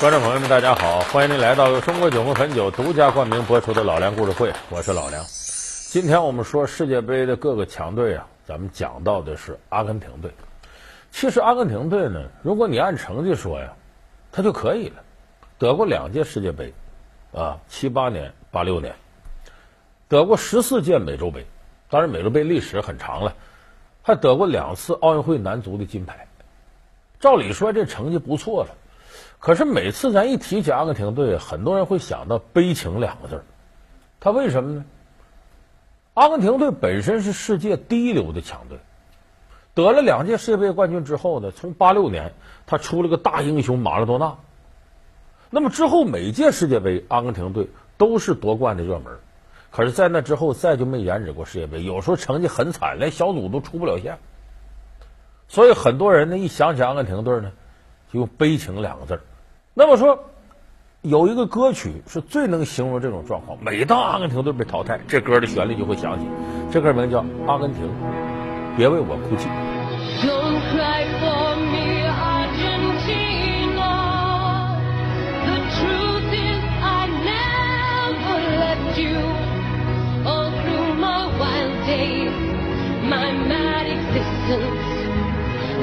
观众朋友们，大家好！欢迎您来到由中国酒红汾酒独家冠名播出的《老梁故事会》，我是老梁。今天我们说世界杯的各个强队啊，咱们讲到的是阿根廷队。其实阿根廷队呢，如果你按成绩说呀，他就可以了，得过两届世界杯，啊，七八年、八六年，得过十四届美洲杯，当然美洲杯历史很长了，还得过两次奥运会男足的金牌。照理说这成绩不错了。可是每次咱一提起阿根廷队，很多人会想到悲情两个字儿。他为什么呢？阿根廷队本身是世界第一流的强队，得了两届世界杯冠军之后呢，从八六年他出了个大英雄马拉多纳。那么之后每届世界杯，阿根廷队都是夺冠的热门。可是，在那之后再就没染指过世界杯，有时候成绩很惨，连小组都出不了线。所以很多人呢，一想起阿根廷队呢。就用悲情两个字儿，那么说，有一个歌曲是最能形容这种状况。每当阿根廷队被淘汰，这歌的旋律就会响起。这歌名叫《阿根廷》，别为我哭泣。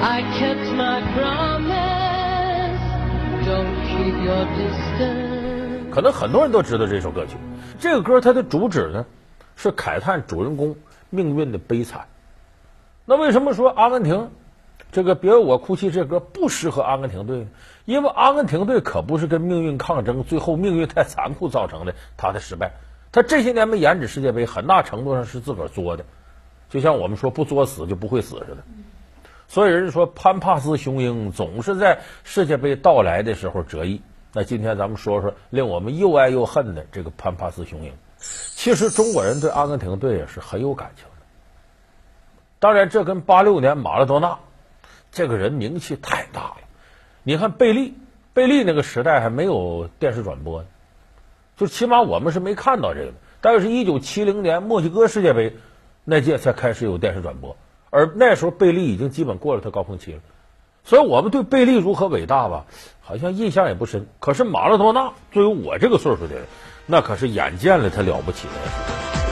I kept my promise. 可能很多人都知道这首歌曲。这个歌它的主旨呢，是慨叹主人公命运的悲惨。那为什么说阿根廷这个别为我哭泣这歌不适合阿根廷队呢？因为阿根廷队可不是跟命运抗争，最后命运太残酷造成的他的失败。他这些年没延止世界杯，很大程度上是自个儿作的。就像我们说不作死就不会死似的。所以人家说潘帕斯雄鹰总是在世界杯到来的时候折翼。那今天咱们说说令我们又爱又恨的这个潘帕斯雄鹰。其实中国人对阿根廷队也是很有感情的。当然，这跟八六年马拉多纳这个人名气太大了。你看贝利，贝利那个时代还没有电视转播呢，就起码我们是没看到这个。但是，一九七零年墨西哥世界杯那届才开始有电视转播。而那时候贝利已经基本过了他高峰期了，所以我们对贝利如何伟大吧，好像印象也不深。可是马拉多纳作为我这个岁数的人，那可是眼见了他了不起的。